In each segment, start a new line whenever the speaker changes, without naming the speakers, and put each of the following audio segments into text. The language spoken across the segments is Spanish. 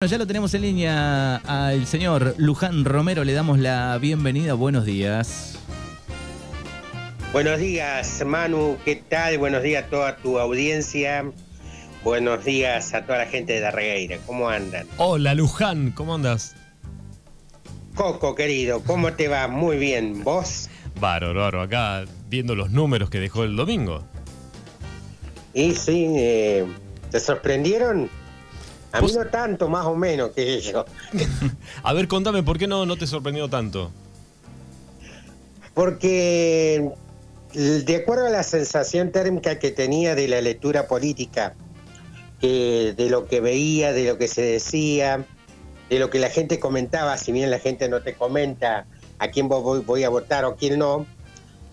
Bueno, ya lo tenemos en línea al señor Luján Romero, le damos la bienvenida, buenos días.
Buenos días, Manu, ¿qué tal? Buenos días a toda tu audiencia. Buenos días a toda la gente de Darregueira, ¿cómo andan?
Hola, Luján, ¿cómo andas?
Coco, querido, ¿cómo te va? Muy bien, ¿vos?
Bárbaro, bárbaro, acá viendo los números que dejó el domingo.
Y sí, eh, ¿te sorprendieron? A mí no tanto, más o menos, que yo.
A ver, contame, ¿por qué no, no te sorprendió tanto?
Porque de acuerdo a la sensación térmica que tenía de la lectura política, de lo que veía, de lo que se decía, de lo que la gente comentaba, si bien la gente no te comenta a quién vo- voy, voy a votar o quién no,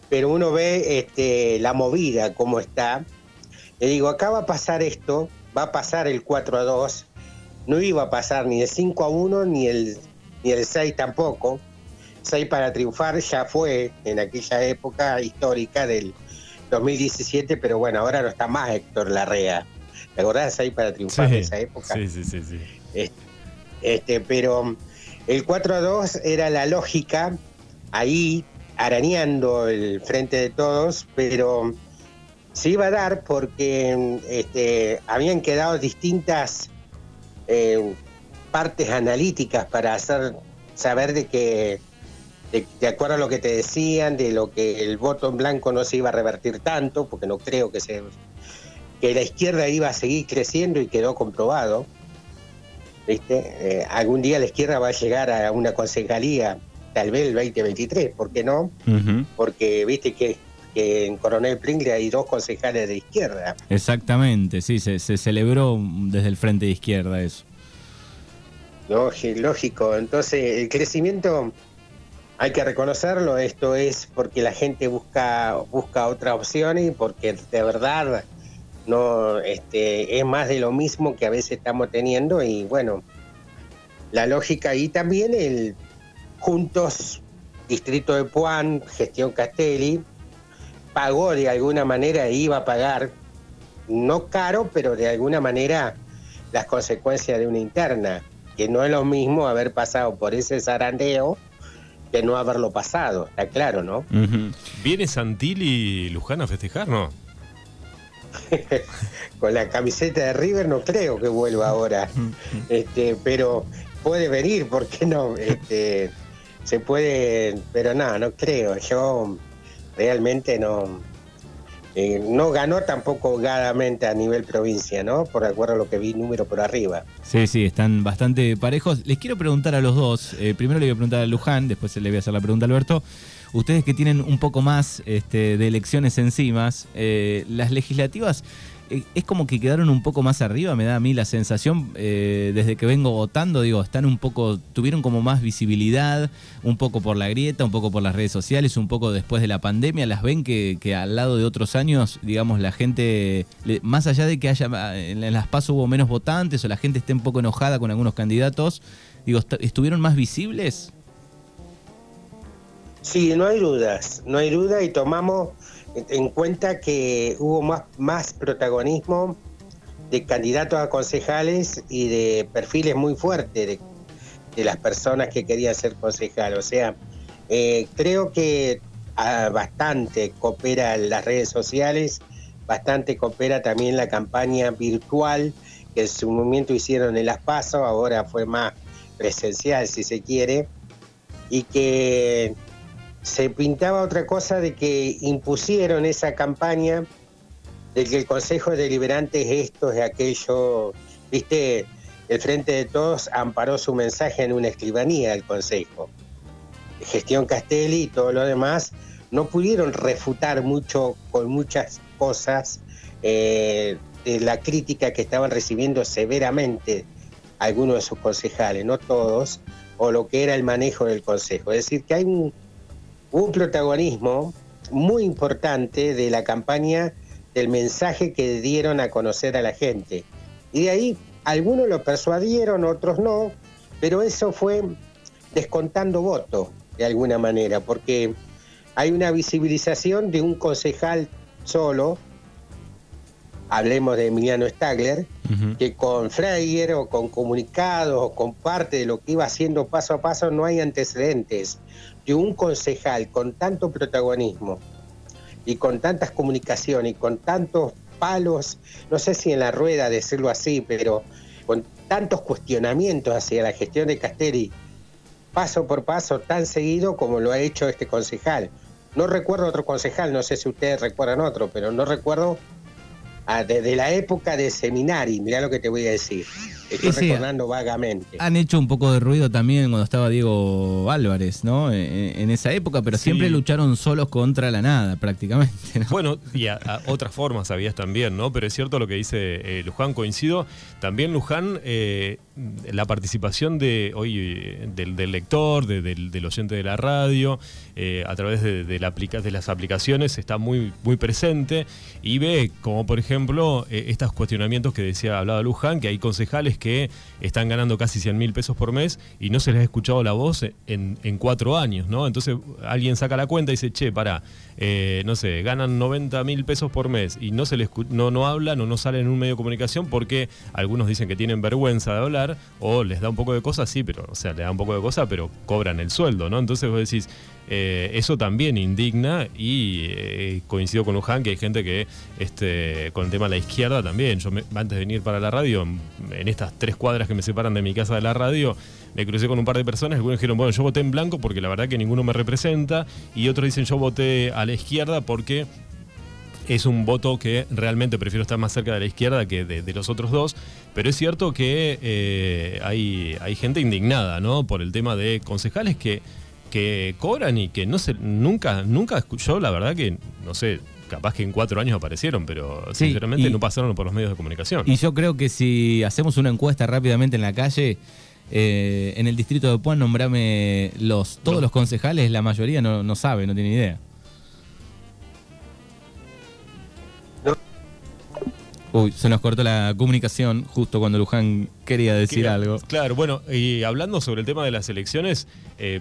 pero uno ve este, la movida, cómo está. Le digo, acá va a pasar esto, va a pasar el 4 a 2, no iba a pasar ni el 5 a 1 ni el, ni el 6 tampoco. 6 para triunfar ya fue en aquella época histórica del 2017, pero bueno, ahora no está más Héctor Larrea. ¿Te acordás de 6 para triunfar de esa época?
sí, sí, sí, sí.
Este, este, pero el 4 a 2 era la lógica ahí arañando el frente de todos, pero se iba a dar porque este, habían quedado distintas eh, partes analíticas para hacer saber de que de, de acuerdo a lo que te decían, de lo que el voto en blanco no se iba a revertir tanto, porque no creo que se que la izquierda iba a seguir creciendo y quedó comprobado. ¿Viste? Eh, algún día la izquierda va a llegar a una concejalía, tal vez el 2023, ¿por qué no? Porque viste que, que en Coronel Pringle hay dos concejales de izquierda.
Exactamente, sí, se, se celebró desde el frente de izquierda eso.
Lógico. Entonces, el crecimiento hay que reconocerlo. Esto es porque la gente busca, busca otras opciones y porque de verdad no este, es más de lo mismo que a veces estamos teniendo. Y bueno, la lógica y también el Juntos, Distrito de Puan, Gestión Castelli, pagó de alguna manera, e iba a pagar, no caro, pero de alguna manera las consecuencias de una interna, que no es lo mismo haber pasado por ese zarandeo que no haberlo pasado, está claro, ¿no?
¿Viene Santilli y Luján a festejar, no?
Con la camiseta de River no creo que vuelva ahora, este, pero puede venir, ¿por qué no? Este, se puede, pero no, no creo, yo realmente no, eh, no ganó tampoco holgadamente a nivel provincia, ¿no? Por acuerdo a lo que vi número por arriba.
Sí, sí, están bastante parejos. Les quiero preguntar a los dos. eh, primero le voy a preguntar a Luján, después le voy a hacer la pregunta a Alberto. Ustedes que tienen un poco más este, de elecciones encima, eh, las legislativas es como que quedaron un poco más arriba, me da a mí la sensación, eh, desde que vengo votando, digo, están un poco, tuvieron como más visibilidad, un poco por la grieta, un poco por las redes sociales, un poco después de la pandemia, las ven que, que al lado de otros años, digamos, la gente, más allá de que haya, en las PAS hubo menos votantes o la gente esté un poco enojada con algunos candidatos, digo, est- ¿estuvieron más visibles?
Sí, no hay dudas, no hay duda y tomamos en cuenta que hubo más, más protagonismo de candidatos a concejales y de perfiles muy fuertes de, las personas que querían ser concejal. O sea, eh, creo que ah, bastante coopera las redes sociales, bastante coopera también la campaña virtual que en su momento hicieron en Las Pasos, ahora fue más presencial si se quiere, y que se pintaba otra cosa de que impusieron esa campaña de que el Consejo Deliberante es esto, es aquello, viste, el Frente de Todos amparó su mensaje en una escribanía del Consejo. Gestión Castelli y todo lo demás no pudieron refutar mucho con muchas cosas eh, de la crítica que estaban recibiendo severamente algunos de sus concejales, no todos, o lo que era el manejo del Consejo. Es decir, que hay un, un protagonismo muy importante de la campaña del mensaje que dieron a conocer a la gente. Y de ahí algunos lo persuadieron, otros no, pero eso fue descontando voto de alguna manera, porque hay una visibilización de un concejal solo hablemos de Emiliano Stagler, que con Freyer o con comunicados o con parte de lo que iba haciendo paso a paso no hay antecedentes de un concejal con tanto protagonismo y con tantas comunicaciones y con tantos palos, no sé si en la rueda decirlo así, pero con tantos cuestionamientos hacia la gestión de Castelli, paso por paso, tan seguido como lo ha hecho este concejal. No recuerdo otro concejal, no sé si ustedes recuerdan otro, pero no recuerdo ah, desde la época de Seminari, mirá lo que te voy a decir. Estoy recordando vagamente.
Han hecho un poco de ruido también cuando estaba Diego Álvarez, ¿no? E, e, en, esa época, pero siempre lucharon solos contra la nada, prácticamente.
Bueno, y a, otras formas habías también, ¿no? Pero es cierto lo que dice eh, Luján, coincido. También Luján, eh, la participación de hoy del, lector, del, oyente de la radio, eh, a través de, la de, las aplicaciones, está muy, muy presente y ve, como por ejemplo, estos cuestionamientos que decía, hablaba Luján, que hay concejales que están ganando casi 100 mil pesos por mes y no se les ha escuchado la voz en, cuatro años, ¿no? Entonces alguien saca la cuenta y dice, che, para, eh, no sé, ganan 90 mil pesos por mes y no se les no, no hablan o no salen en un medio de comunicación porque algunos dicen que tienen vergüenza de hablar o les da un poco de cosas, sí, pero, o sea, le da un poco de cosas, pero cobran el sueldo, ¿no? Entonces vos decís, eh, eso también indigna y eh, coincido con Luján que hay gente que este, con el tema de la izquierda también. Yo antes de venir para la radio, en, estas tres cuadras que me separan de mi casa de la radio, me crucé con un par de personas. Algunos dijeron, bueno, yo voté en blanco porque la verdad que ninguno me representa. Y otros dicen, yo voté a la izquierda porque es un voto que realmente prefiero estar más cerca de la izquierda que de, los otros dos, pero es cierto que eh, hay, hay gente indignada, ¿no? Por el tema de concejales que que cobran y que no se, nunca, nunca escuchó, la verdad que, no sé, capaz que en cuatro años aparecieron, pero sinceramente no pasaron por los medios de comunicación.
Y yo creo que si hacemos una encuesta rápidamente en la calle, eh, en el distrito de Puan, nombrame los, todos los concejales, la mayoría no, no sabe, no tiene idea. Uy, se nos cortó la comunicación justo cuando Luján quería decir algo.
Claro, bueno, y hablando sobre el tema de las elecciones, eh,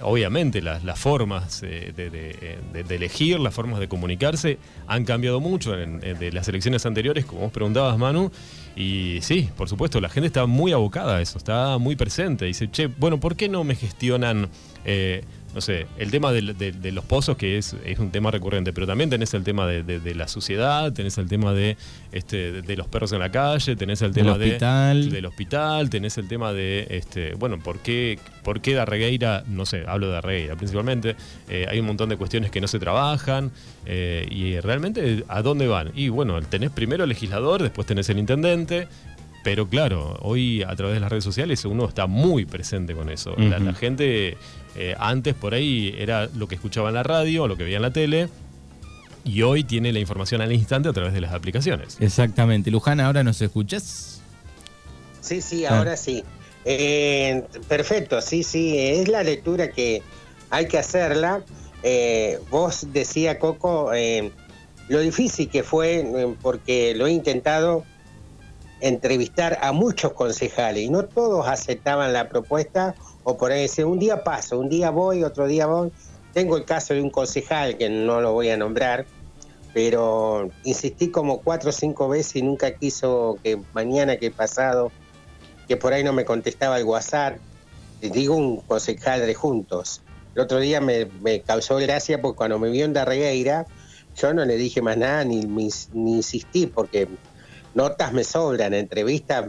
obviamente las, formas eh, de, elegir, las formas de comunicarse han cambiado mucho en, de las elecciones anteriores, como vos preguntabas, Manu. Y sí, por supuesto, la gente está muy abocada a eso, está muy presente. Dice, che, bueno, ¿por qué no me gestionan eh, no sé, el tema de, los pozos, que es, un tema recurrente, pero también tenés el tema de, la suciedad, tenés el tema de, este, de los perros en la calle, tenés el tema del hospital. del hospital, tenés el tema de, este, bueno, ¿por qué, por qué Darregueira, no sé, hablo de Darregueira principalmente, eh, hay un montón de cuestiones que no se trabajan, eh, y realmente, ¿a dónde van? Y bueno, tenés primero el legislador, después tenés el intendente, pero claro, hoy a través de las redes sociales uno está muy presente con eso. la, gente eh, antes por ahí era lo que escuchaba en la radio, lo que veía en la tele. Y hoy tiene la información al instante a través de las aplicaciones.
Exactamente. Luján, ¿ahora nos escuchas?
Sí, sí, ah. ahora sí. Eh, perfecto, sí, sí, es la lectura que hay que hacerla. Eh, vos decía, Coco, lo difícil que fue, porque lo he intentado entrevistar a muchos concejales y no todos aceptaban la propuesta o por ahí decir, un día paso, un día voy, otro día voy. Tengo el caso de un concejal que no lo voy a nombrar, pero insistí como cuatro o cinco veces y nunca quiso que mañana, que pasado, que por ahí no me contestaba el WhatsApp. Digo un concejal de Juntos. El otro día me, causó gracia porque cuando me vio en Darregueira, yo no le dije más nada ni, ni insistí porque notas me sobran, entrevistas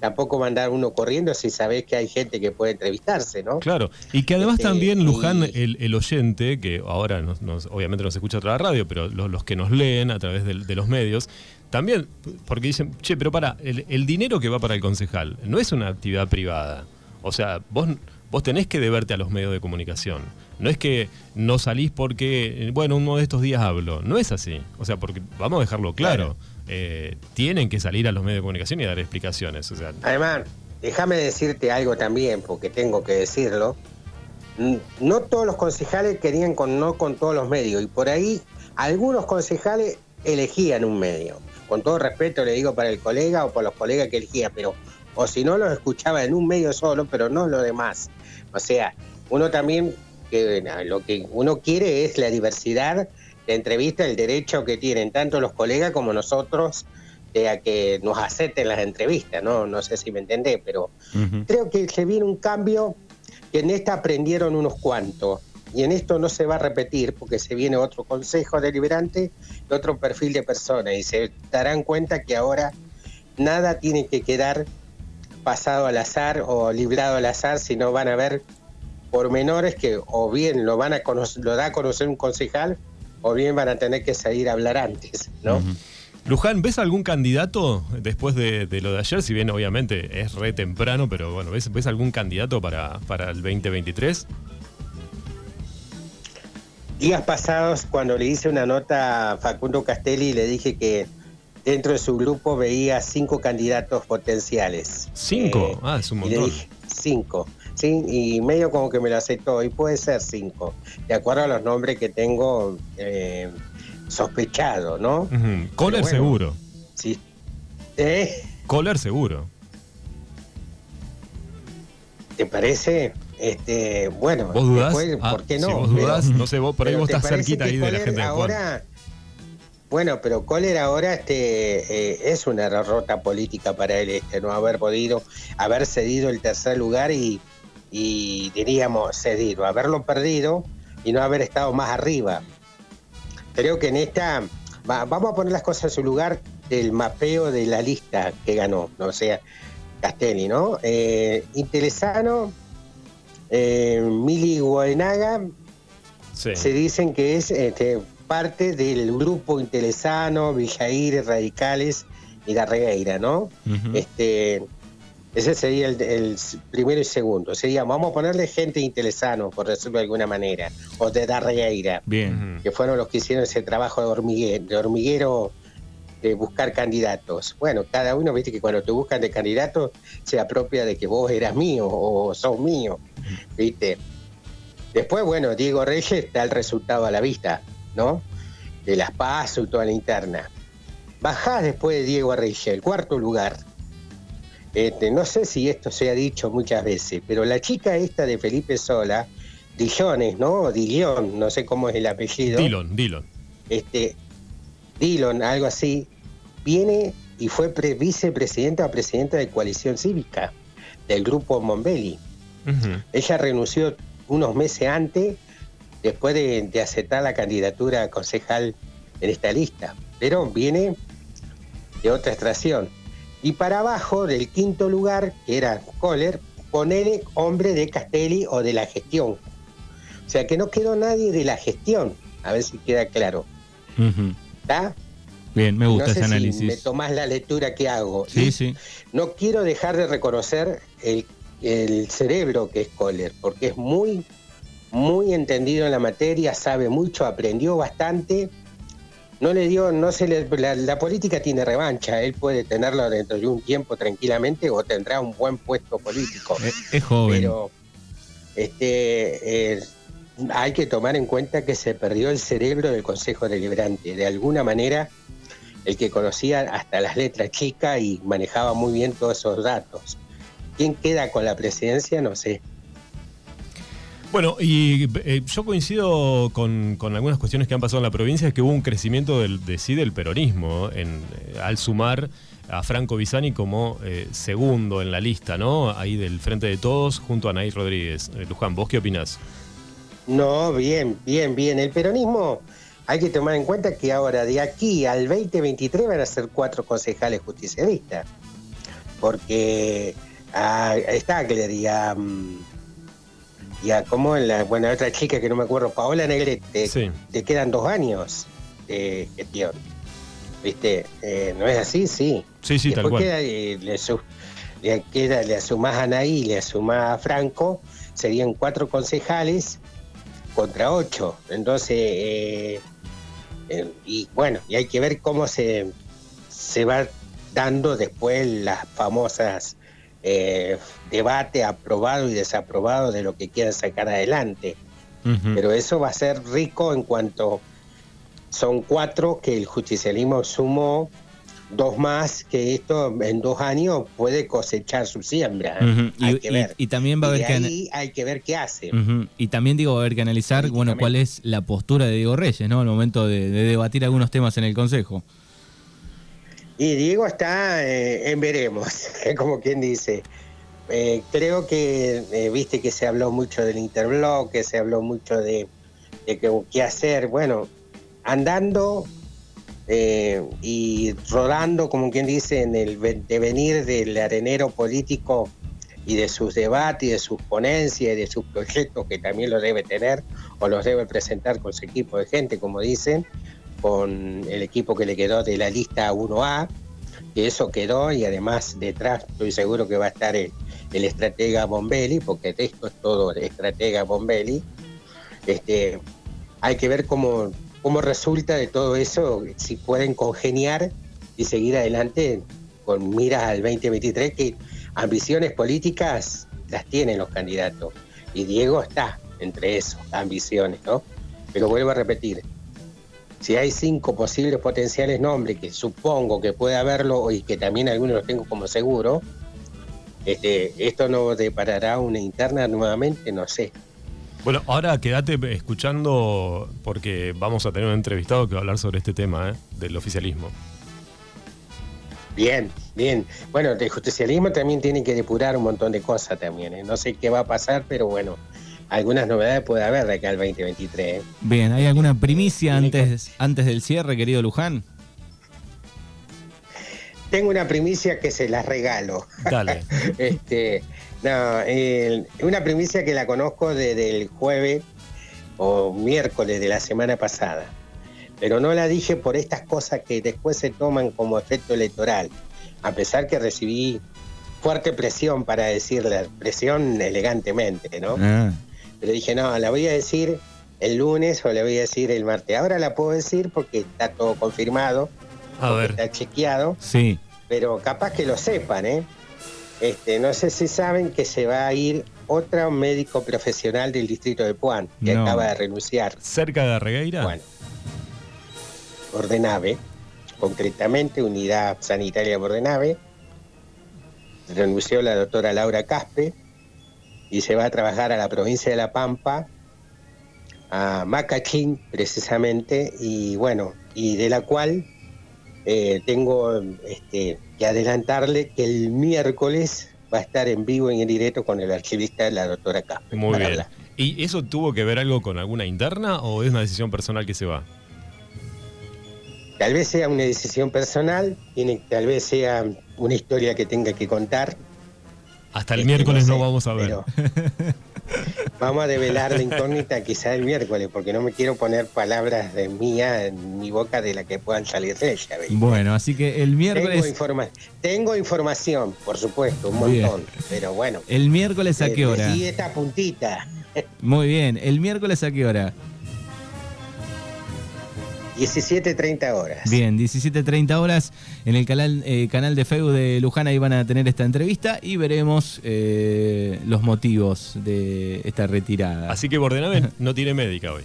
tampoco mandar uno corriendo si sabés que hay gente que puede entrevistarse, ¿no?
Claro, y que además este, también, Luján, el, oyente, que ahora obviamente no se escucha a través de la radio, pero los, que nos leen a través de, los medios, también, porque dicen, che, pero para, el, dinero que va para el concejal no es una actividad privada. O sea, vos, vos tenés que deberte a los medios de comunicación. No es que no salís porque, bueno, uno de estos días hablo. No es así. O sea, porque vamos a dejarlo claro. Eh, tienen que salir a los medios de comunicación y dar explicaciones.
Además, déjame decirte algo también, porque tengo que decirlo. No todos los concejales querían con no con todos los medios, y por ahí algunos concejales elegían un medio. Con todo respeto le digo para el colega o por los colegas que elegía, pero o si no los escuchaba en un medio solo, pero no lo demás. O sea, uno también lo que uno quiere es la diversidad de entrevista, el derecho que tienen tanto los colegas como nosotros de a que nos acepten las entrevistas, ¿no? No sé si me entendés, pero creo que se viene un cambio que en esta aprendieron unos cuantos. Y en esto no se va a repetir porque se viene otro consejo deliberante y otro perfil de persona y se darán cuenta que ahora nada tiene que quedar pasado al azar o librado al azar, sino van a ver pormenores que o bien lo van a lo da a conocer un concejal o bien van a tener que salir a hablar antes, ¿no?
Luján, ¿ves algún candidato después de, lo de ayer? Si bien obviamente es re temprano, pero bueno, ¿ves, ves algún candidato para, para el 2023?
Días pasados, cuando le hice una nota a Facundo Castelli, le dije que dentro de su grupo veía cinco candidatos potenciales.
¿Cinco? Eh, ah, es un montón.
le dije, cinco. Sí, y medio como que me lo aceptó, y puede ser cinco, de acuerdo a los nombres que tengo eh, sospechado, ¿no?
Coller seguro.
Sí. ¿Eh?
Coller seguro.
¿Te parece? Este, bueno,
¿Vos dudás? Ah,
¿por qué no?
vos dudás, no sé, vos, por ahí vos estás cerquita ahí de la gente
ahora, Bueno, pero Coller ahora este, eh, es una derrota política para él, este, no haber podido, haber cedido el tercer lugar y, y diríamos cedido, haberlo perdido y no haber estado más arriba. Creo que en esta, vamos a poner las cosas en su lugar del mapeo de la lista que ganó, ¿no? o sea, Castelli, ¿no? Eh, Intelesano, eh, Mili Guadenaga, se dicen que es este, parte del grupo Intelesano, Villair, Radicales y la Regueira, ¿no? este, ese sería el, primero y segundo. Sería, vamos a ponerle gente interesano, por decirlo de alguna manera, o de Darreira,
Bien.
que fueron los que hicieron ese trabajo de hormiguero, de hormiguero de buscar candidatos. Bueno, cada uno, viste que cuando te buscan de candidato, se apropia de que vos eras mío o sos mío, viste. Después, bueno, Diego Reyes está el resultado a la vista, ¿no? De las PASO y toda la interna. Bajás después de Diego Reyes, el cuarto lugar este, no sé si esto se ha dicho muchas veces, pero la chica esta de Felipe Sola, Dillones, ¿no? Dillon, no sé cómo es el apellido.
Dillon, Dillon.
Este, Dillon, algo así, viene y fue vicepresidenta o presidenta de Coalición Cívica del grupo Mombelli. Ella renunció unos meses antes, después de, de aceptar la candidatura concejal en esta lista, pero viene de otra extracción. Y para abajo del quinto lugar, que era Kohler, ponele hombre de Castelli o de la gestión. O sea que no quedó nadie de la gestión. A ver si queda claro. ¿Está?
Bien, me gusta ese análisis.
me tomás la lectura que hago.
Sí, sí.
No quiero dejar de reconocer el, el cerebro que es Kohler, porque es muy, muy entendido en la materia, sabe mucho, aprendió bastante no le dio, no se le, la, política tiene revancha, él puede tenerlo dentro de un tiempo tranquilamente o tendrá un buen puesto político.
Es, joven.
Pero este, eh, hay que tomar en cuenta que se perdió el cerebro del Consejo Deliberante. De alguna manera, el que conocía hasta las letras chicas y manejaba muy bien todos esos datos. ¿Quién queda con la presidencia? No sé.
Bueno, y eh, yo coincido con, algunas cuestiones que han pasado en la provincia, es que hubo un crecimiento del, de sí del peronismo en, eh, al sumar a Franco Bisani como eh, segundo en la lista, ¿no? Ahí del Frente de Todos, junto a Anaí Rodríguez. Luján, ¿vos qué opinás?
No, bien, bien, bien. El peronismo, hay que tomar en cuenta que ahora de aquí al 2023 van a ser cuatro concejales justicialistas. Porque a, a Stagler. Mm, ya como la, bueno, otra chica que no me acuerdo, Paola Negrete, te quedan dos años de gestión. ¿Viste? Eh, ¿No es así? Sí.
Sí, sí, tal cual.
Queda, eh, le, le, queda, le asumás a Anaí, le asumás a Franco, serían cuatro concejales contra ocho. Entonces, eh, y bueno, y hay que ver cómo se, se va dando después las famosas eh, debate aprobado y desaprobado de lo que quieran sacar adelante. Pero eso va a ser rico en cuanto son cuatro que el justicialismo sumó dos más que esto en dos años puede cosechar su siembra. Hay
Y,
que ver.
y también va a haber que...
ahí hay que ver qué hace.
Y también digo, va a haber que analizar, bueno, cuál es la postura de Diego Reyes, ¿no? Al momento de, de debatir algunos temas en el Consejo.
Y Diego está eh, en veremos, como quien dice. Eh, creo que, eh, viste que se habló mucho del interbloque, se habló mucho de, qué hacer. Bueno, andando y rodando, como quien dice, en el ve- devenir del arenero político y de sus debates, y de sus ponencias y de sus proyectos, que también los debe tener o los debe presentar con su equipo de gente, como dicen, con el equipo que le quedó de la lista 1A, que eso quedó y además detrás estoy seguro que va a estar el, el estratega Bombelli, porque esto es todo el estratega Bombelli. Este, hay que ver cómo, cómo resulta de todo eso, si pueden congeniar y seguir adelante con miras al 2023, que ambiciones políticas las tienen los candidatos. Y Diego está entre esos, ambiciones, ¿no? Pero vuelvo a repetir, si hay cinco posibles potenciales nombres, que supongo que puede haberlo y que también algunos los tengo como seguro, este, esto no deparará una interna nuevamente, no sé.
Bueno, ahora quédate escuchando porque vamos a tener un entrevistado que va a hablar sobre este tema, ¿eh? del oficialismo.
Bien, bien. Bueno, el justicialismo también tiene que depurar un montón de cosas también. ¿eh? No sé qué va a pasar, pero bueno, algunas novedades puede haber de acá al 2023. ¿eh?
Bien, ¿hay alguna primicia antes, antes del cierre, querido Luján?
Tengo una primicia que se las regalo.
Dale.
Este, no, el- una primicia que la conozco desde el jueves o miércoles de la semana pasada. Pero no la dije por estas cosas que después se toman como efecto electoral. A pesar que recibí fuerte presión para decirla, presión elegantemente, ¿no?
Ah,
Pero dije, no, la voy a decir el lunes o la voy a decir el martes. Ahora la puedo decir porque está todo confirmado,
A ver.
está chequeado
sí.
pero capaz que lo sepan, ¿eh? Este, no sé si saben que se va a ir otro médico profesional del distrito de Puan, que
No.
acaba de renunciar.
¿Cerca de Regueira?
Bueno, Bordenave, concretamente Unidad Sanitaria Bordenave. Renunció la doctora Laura Caspe y se va a trabajar a la provincia de La Pampa, a Macachín precisamente, y bueno, y de la cual eh, tengo este, que adelantarle que el miércoles va a estar en vivo y en directo con el archivista, la doctora Caspe.
Muy bien.
hablar.
¿Y eso tuvo que ver algo con alguna interna o es una decisión personal que se va?
Tal vez sea una decisión personal, tiene, tal vez sea una historia que tenga que contar.
Hasta el
Este,
miércoles no,
sé,
vamos a ver.
vamos a develar la incógnita quizá el miércoles, porque no me quiero poner palabras de mía en mi boca de la que puedan salir de ella.
Bueno, así que el
Tengo,
miércoles,
informa- tengo información, por supuesto, un
Bien.
montón, pero bueno.
el miércoles a
eh,
qué hora?
Y esta puntita,
Muy bien, el miércoles a qué hora?
17.30 horas.
Bien, 17.30 horas en el canal, eh, canal de Facebook de Luján ahí van a tener esta entrevista y veremos eh, los motivos de esta retirada.
Así que Bordenave no tiene médica hoy.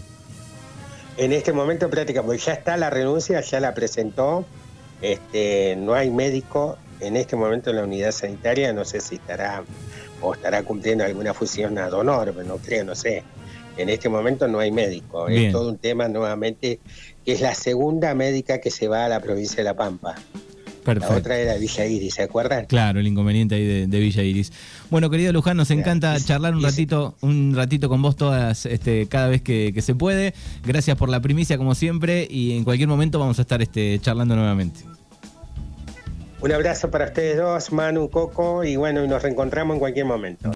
En este momento práctica, porque ya está la renuncia, ya la presentó, este, no hay médico en este momento en la unidad sanitaria, no sé si estará o estará cumpliendo alguna fusión ad honor, pero no creo, no sé. En este momento no hay médico,
Bien.
es todo un tema nuevamente que es la segunda médica que se va a la provincia de La Pampa. La
Perfecto.
otra era Villa Iris, ¿se acuerdan?
Claro, el inconveniente ahí de, de Villa Iris. Bueno, querido Luján, nos encanta charlar un ratito, un ratito con vos todas, este, cada vez que, que se puede. Gracias por la primicia, como siempre, y en cualquier momento vamos a estar este, charlando nuevamente.
Un abrazo para ustedes dos, Manu, Coco, y bueno, nos reencontramos en cualquier momento.